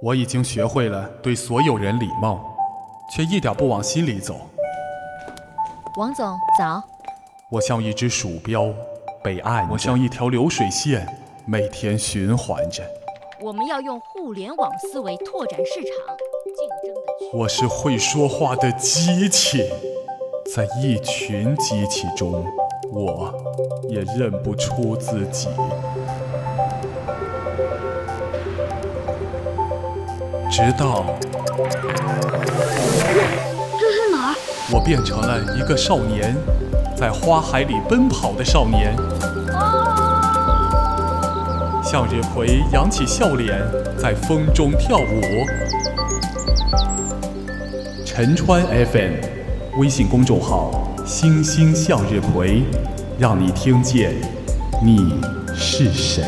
我已经学会了对所有人礼貌，却一点不往心里走。王总早。我像一只鼠标，被按；我像一条流水线，每天循环着。我们要用互联网思维拓展市场，竞争的。我是会说话的机器，在一群机器中，我也认不出自己。直到这是哪儿？我变成了一个少年，在花海里奔跑的少年。向日葵扬起笑脸，在风中跳舞。陈川 FM 微信公众号“星星向日葵”，让你听见你是谁。